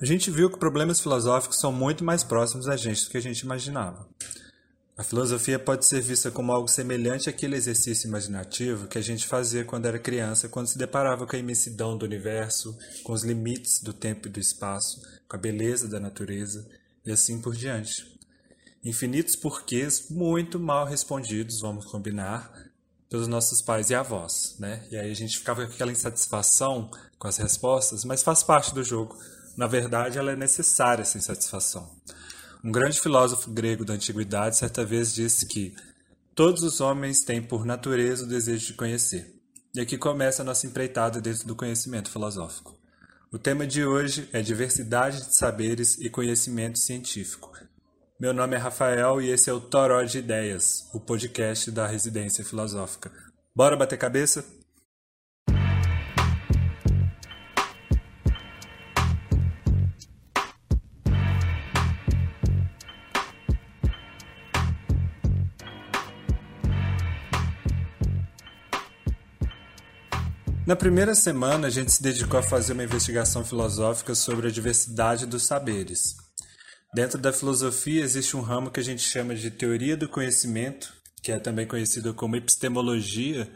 A gente viu que problemas filosóficos são muito mais próximos a gente do que a gente imaginava. A filosofia pode ser vista como algo semelhante àquele exercício imaginativo que a gente fazia quando era criança, quando se deparava com a imensidão do universo, com os limites do tempo e do espaço, com a beleza da natureza e assim por diante. Infinitos porquês muito mal respondidos, vamos combinar, pelos nossos pais e avós, né? E aí a gente ficava com aquela insatisfação com as respostas, mas faz parte do jogo. Na verdade, ela é necessária essa insatisfação. Um grande filósofo grego da antiguidade certa vez disse que todos os homens têm por natureza o desejo de conhecer. E aqui começa a nossa empreitada dentro do conhecimento filosófico. O tema de hoje é diversidade de saberes e conhecimento científico. Meu nome é Rafael e esse é o Toró de Ideias, o podcast da Residência Filosófica. Bora bater cabeça? Na primeira semana, a gente se dedicou a fazer uma investigação filosófica sobre a diversidade dos saberes. Dentro da filosofia existe um ramo que a gente chama de teoria do conhecimento, que é também conhecido como epistemologia,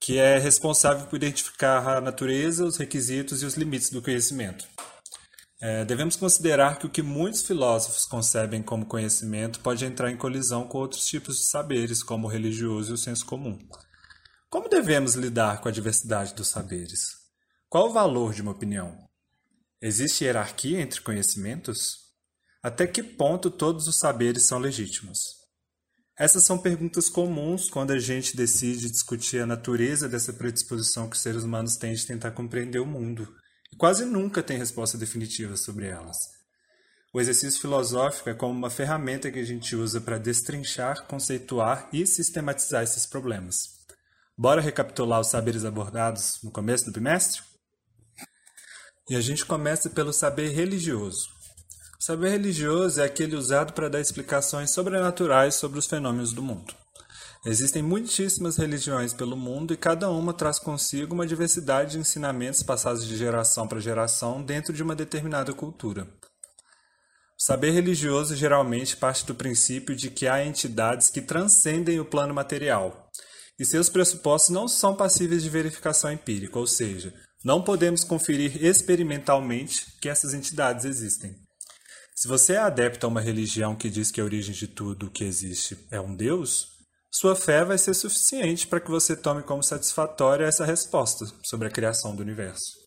que é responsável por identificar a natureza, os requisitos e os limites do conhecimento. É, devemos considerar que o que muitos filósofos concebem como conhecimento pode entrar em colisão com outros tipos de saberes, como o religioso e o senso comum. Como devemos lidar com a diversidade dos saberes? Qual o valor de uma opinião? Existe hierarquia entre conhecimentos? Até que ponto todos os saberes são legítimos? Essas são perguntas comuns quando a gente decide discutir a natureza dessa predisposição que os seres humanos têm de tentar compreender o mundo, e quase nunca tem resposta definitiva sobre elas. O exercício filosófico é como uma ferramenta que a gente usa para destrinchar, conceituar e sistematizar esses problemas. Bora recapitular os saberes abordados no começo do bimestre? E a gente começa pelo saber religioso. O saber religioso é aquele usado para dar explicações sobrenaturais sobre os fenômenos do mundo. Existem muitíssimas religiões pelo mundo e cada uma traz consigo uma diversidade de ensinamentos passados de geração para geração dentro de uma determinada cultura. O saber religioso geralmente parte do princípio de que há entidades que transcendem o plano material e seus pressupostos não são passíveis de verificação empírica, ou seja, não podemos conferir experimentalmente que essas entidades existem. Se você é adepto a uma religião que diz que a origem de tudo o que existe é um Deus, sua fé vai ser suficiente para que você tome como satisfatória essa resposta sobre a criação do universo.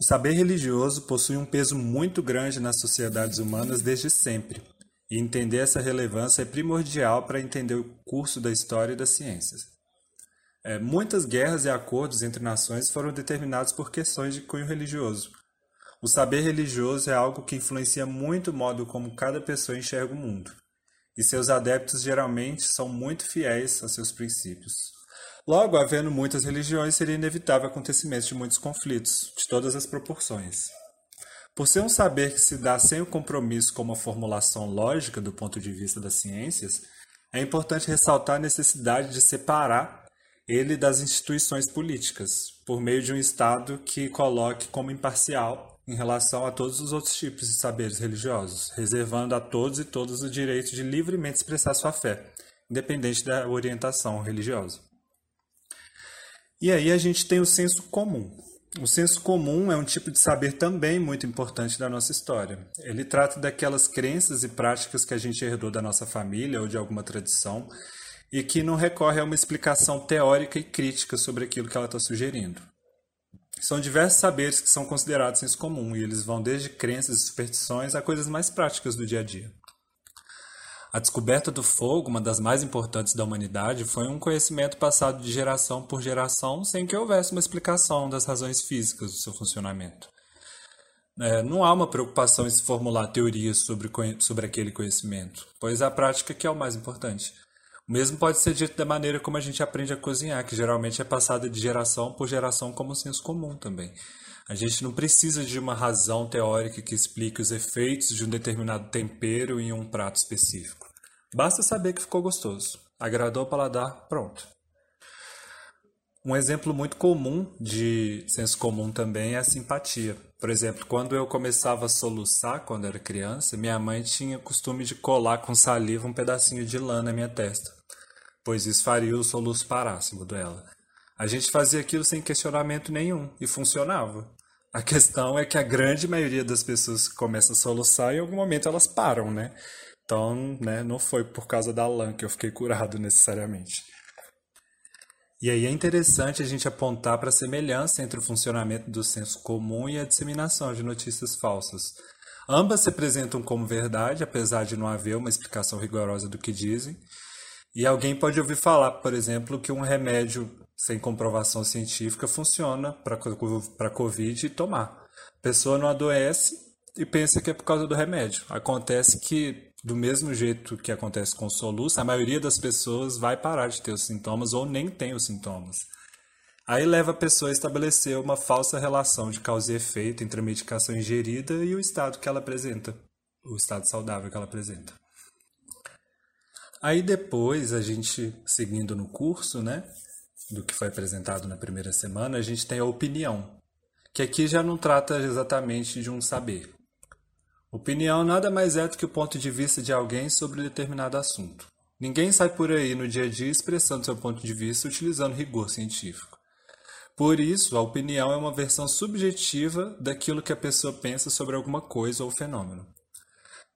O saber religioso possui um peso muito grande nas sociedades humanas desde sempre, e entender essa relevância é primordial para entender o curso da história e das ciências. É, muitas guerras e acordos entre nações foram determinados por questões de cunho religioso. O saber religioso é algo que influencia muito o modo como cada pessoa enxerga o mundo, e seus adeptos geralmente são muito fiéis a seus princípios. Logo, havendo muitas religiões, seria inevitável acontecimento de muitos conflitos, de todas as proporções. Por ser um saber que se dá sem o compromisso com uma formulação lógica do ponto de vista das ciências, é importante ressaltar a necessidade de separar ele das instituições políticas, por meio de um Estado que coloque como imparcial em relação a todos os outros tipos de saberes religiosos, reservando a todos e todas o direito de livremente expressar sua fé, independente da orientação religiosa. E aí a gente tem o senso comum, o senso comum é um tipo de saber também muito importante da nossa história. Ele trata daquelas crenças e práticas que a gente herdou da nossa família ou de alguma tradição e que não recorre a uma explicação teórica e crítica sobre aquilo que ela está sugerindo. São diversos saberes que são considerados senso comum e eles vão desde crenças e superstições a coisas mais práticas do dia a dia. A descoberta do fogo, uma das mais importantes da humanidade, foi um conhecimento passado de geração por geração sem que houvesse uma explicação das razões físicas do seu funcionamento. É, não há uma preocupação em se formular teorias sobre, sobre aquele conhecimento, pois a prática que é o mais importante. Mesmo pode ser dito da maneira como a gente aprende a cozinhar, que geralmente é passada de geração por geração como senso comum também. A gente não precisa de uma razão teórica que explique os efeitos de um determinado tempero em um prato específico. Basta saber que ficou gostoso. Agradou o paladar, pronto. Um exemplo muito comum de senso comum também é a simpatia. Por exemplo, quando eu começava a soluçar quando era criança, minha mãe tinha costume de colar com saliva um pedacinho de lã na minha testa, pois isso faria o soluço parar, segundo ela. A gente fazia aquilo sem questionamento nenhum e funcionava. A questão é que a grande maioria das pessoas que começam a soluçar, em algum momento elas param, né? Então, né, não foi por causa da lã que eu fiquei curado necessariamente. E aí é interessante a gente apontar para a semelhança entre o funcionamento do senso comum e a disseminação de notícias falsas. Ambas se apresentam como verdade, apesar de não haver uma explicação rigorosa do que dizem. E alguém pode ouvir falar, por exemplo, que um remédio sem comprovação científica funciona para a Covid e tomar. A pessoa não adoece e pensa que é por causa do remédio. Acontece que do mesmo jeito que acontece com soluço, a maioria das pessoas vai parar de ter os sintomas ou nem tem os sintomas. Aí leva a pessoa a estabelecer uma falsa relação de causa e efeito entre a medicação ingerida e o estado que ela apresenta, o estado saudável que ela apresenta. Aí depois, a gente seguindo no curso, né, do que foi apresentado na primeira semana, a gente tem a opinião, que aqui já não trata exatamente de um saber, Opinião nada mais é do que o ponto de vista de alguém sobre determinado assunto. Ninguém sai por aí no dia a dia expressando seu ponto de vista utilizando rigor científico. Por isso, a opinião é uma versão subjetiva daquilo que a pessoa pensa sobre alguma coisa ou fenômeno.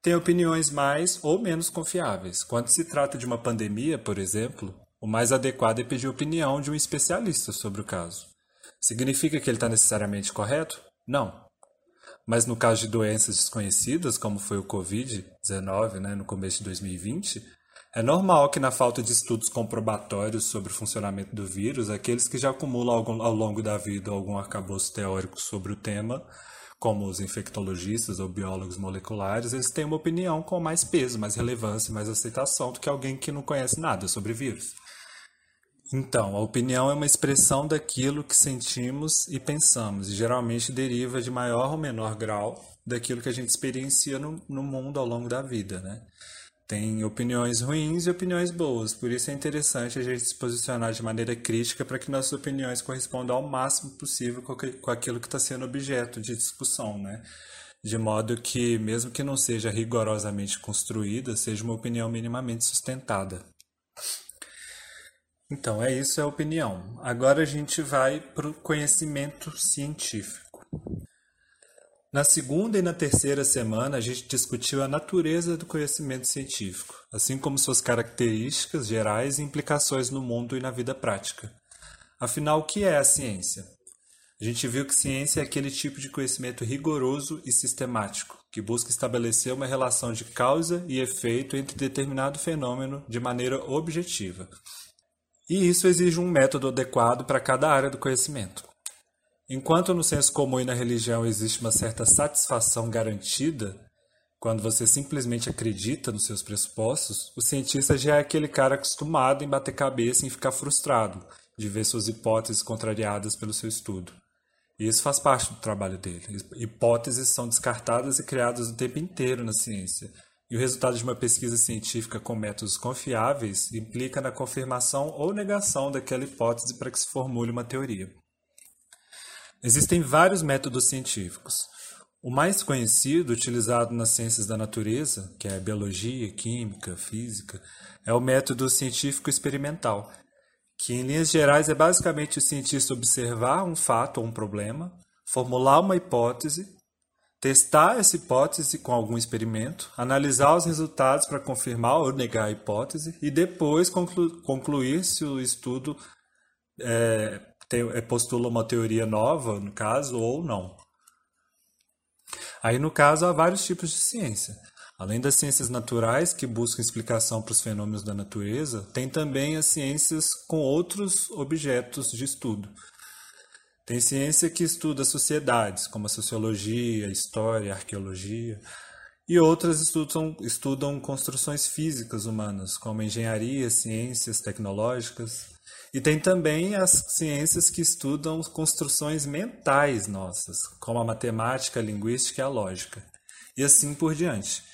Tem opiniões mais ou menos confiáveis. Quando se trata de uma pandemia, por exemplo, o mais adequado é pedir opinião de um especialista sobre o caso. Significa que ele está necessariamente correto? Não. Mas no caso de doenças desconhecidas, como foi o Covid-19 né, no começo de 2020, é normal que, na falta de estudos comprobatórios sobre o funcionamento do vírus, aqueles que já acumulam ao longo da vida algum arcabouço teórico sobre o tema, como os infectologistas ou biólogos moleculares, eles têm uma opinião com mais peso, mais relevância, mais aceitação do que alguém que não conhece nada sobre vírus. Então, a opinião é uma expressão daquilo que sentimos e pensamos, e geralmente deriva de maior ou menor grau daquilo que a gente experiencia no, no mundo ao longo da vida, né? Tem opiniões ruins e opiniões boas, por isso é interessante a gente se posicionar de maneira crítica para que nossas opiniões correspondam ao máximo possível com aquilo que está sendo objeto de discussão, né? De modo que, mesmo que não seja rigorosamente construída, seja uma opinião minimamente sustentada. Então, é isso é a opinião. Agora a gente vai para o conhecimento científico. Na segunda e na terceira semana, a gente discutiu a natureza do conhecimento científico, assim como suas características gerais e implicações no mundo e na vida prática. Afinal, o que é a ciência? A gente viu que ciência é aquele tipo de conhecimento rigoroso e sistemático, que busca estabelecer uma relação de causa e efeito entre determinado fenômeno de maneira objetiva. E isso exige um método adequado para cada área do conhecimento. Enquanto no senso comum e na religião existe uma certa satisfação garantida, quando você simplesmente acredita nos seus pressupostos, o cientista já é aquele cara acostumado em bater cabeça e ficar frustrado de ver suas hipóteses contrariadas pelo seu estudo. E isso faz parte do trabalho dele. Hipóteses são descartadas e criadas o tempo inteiro na ciência, e o resultado de uma pesquisa científica com métodos confiáveis implica na confirmação ou negação daquela hipótese para que se formule uma teoria. Existem vários métodos científicos. O mais conhecido, utilizado nas ciências da natureza, que é biologia, química, física, é o método científico experimental, que em linhas gerais é basicamente o cientista observar um fato ou um problema, formular uma hipótese testar essa hipótese com algum experimento, analisar os resultados para confirmar ou negar a hipótese e depois conclu concluir se o estudo é, tem, é, postula uma teoria nova, no caso, ou não. Aí, no caso, há vários tipos de ciência. Além das ciências naturais, que buscam explicação para os fenômenos da natureza, tem também as ciências com outros objetos de estudo, tem ciência que estuda sociedades, como a sociologia, a história, a arqueologia, e outras estudam, estudam construções físicas humanas, como engenharia, ciências tecnológicas. E tem também as ciências que estudam construções mentais nossas, como a matemática, a linguística e a lógica, e assim por diante.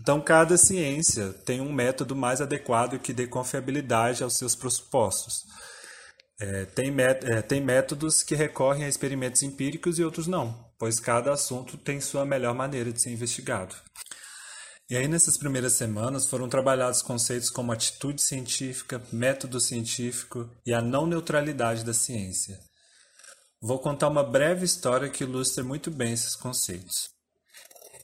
Então, cada ciência tem um método mais adequado que dê confiabilidade aos seus pressupostos. É, tem, é, tem métodos que recorrem a experimentos empíricos e outros não, pois cada assunto tem sua melhor maneira de ser investigado. E aí, nessas primeiras semanas, foram trabalhados conceitos como atitude científica, método científico e a não neutralidade da ciência. Vou contar uma breve história que ilustra muito bem esses conceitos.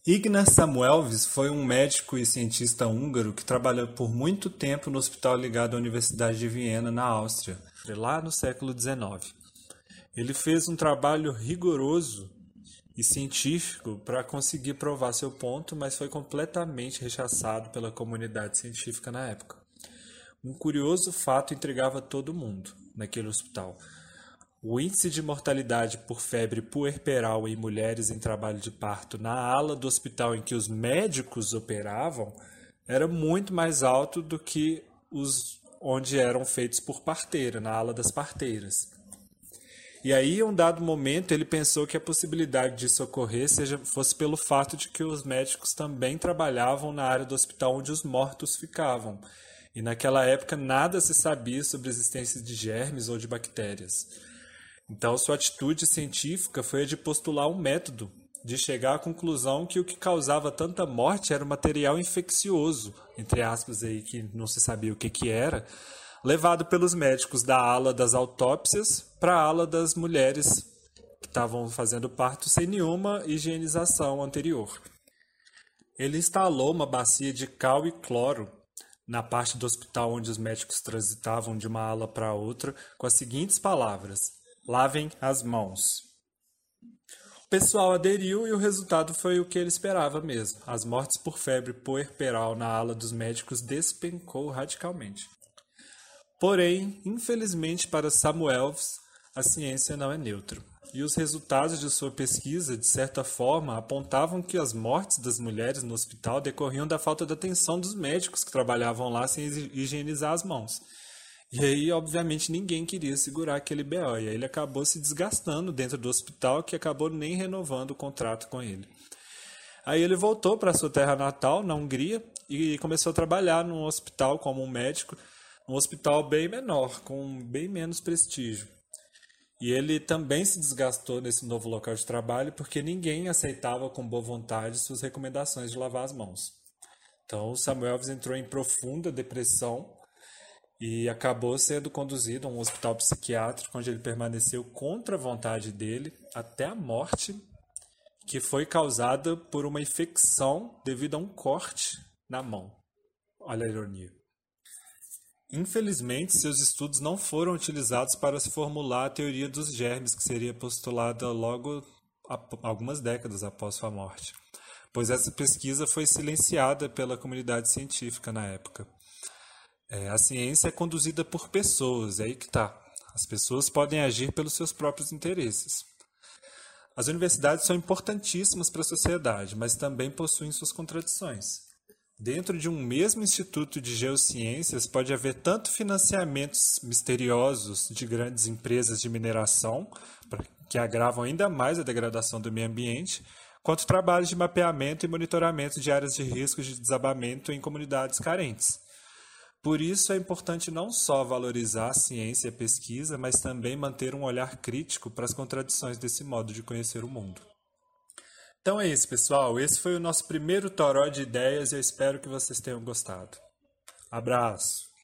Ignaz Samuelvis foi um médico e cientista húngaro que trabalhou por muito tempo no hospital ligado à Universidade de Viena, na Áustria, lá no século XIX. Ele fez um trabalho rigoroso e científico para conseguir provar seu ponto, mas foi completamente rechaçado pela comunidade científica na época. Um curioso fato intrigava todo mundo naquele hospital. O índice de mortalidade por febre puerperal em mulheres em trabalho de parto na ala do hospital em que os médicos operavam era muito mais alto do que os onde eram feitos por parteira, na ala das parteiras. E aí, em um dado momento, ele pensou que a possibilidade disso ocorrer seja, fosse pelo fato de que os médicos também trabalhavam na área do hospital onde os mortos ficavam. E naquela época nada se sabia sobre a existência de germes ou de bactérias. Então, sua atitude científica foi a de postular um método de chegar à conclusão que o que causava tanta morte era o material infeccioso, entre aspas aí que não se sabia o que que era, levado pelos médicos da ala das autópsias para a ala das mulheres que estavam fazendo parto sem nenhuma higienização anterior. Ele instalou uma bacia de cal e cloro na parte do hospital onde os médicos transitavam de uma ala para outra com as seguintes palavras: lavem as mãos. O pessoal aderiu e o resultado foi o que ele esperava mesmo. As mortes por febre puerperal na ala dos médicos despencou radicalmente. Porém, infelizmente para Samuels, a ciência não é neutra. E os resultados de sua pesquisa, de certa forma, apontavam que as mortes das mulheres no hospital decorriam da falta de atenção dos médicos que trabalhavam lá sem higienizar as mãos. E aí, obviamente, ninguém queria segurar aquele BO. E aí ele acabou se desgastando dentro do hospital, que acabou nem renovando o contrato com ele. Aí ele voltou para sua terra natal, na Hungria, e começou a trabalhar num hospital como um médico um hospital bem menor, com bem menos prestígio. E ele também se desgastou nesse novo local de trabalho porque ninguém aceitava com boa vontade suas recomendações de lavar as mãos. Então, Samuel entrou em profunda depressão e acabou sendo conduzido a um hospital psiquiátrico onde ele permaneceu contra a vontade dele até a morte, que foi causada por uma infecção devido a um corte na mão. Olha a ironia. Infelizmente, seus estudos não foram utilizados para se formular a teoria dos germes, que seria postulada logo algumas décadas após sua morte, pois essa pesquisa foi silenciada pela comunidade científica na época. É, a ciência é conduzida por pessoas, é aí que está. As pessoas podem agir pelos seus próprios interesses. As universidades são importantíssimas para a sociedade, mas também possuem suas contradições. Dentro de um mesmo instituto de geociências pode haver tanto financiamentos misteriosos de grandes empresas de mineração, que agravam ainda mais a degradação do meio ambiente, quanto trabalhos de mapeamento e monitoramento de áreas de risco de desabamento em comunidades carentes. Por isso é importante não só valorizar a ciência e a pesquisa, mas também manter um olhar crítico para as contradições desse modo de conhecer o mundo. Então é isso, pessoal. Esse foi o nosso primeiro toró de ideias e eu espero que vocês tenham gostado. Abraço!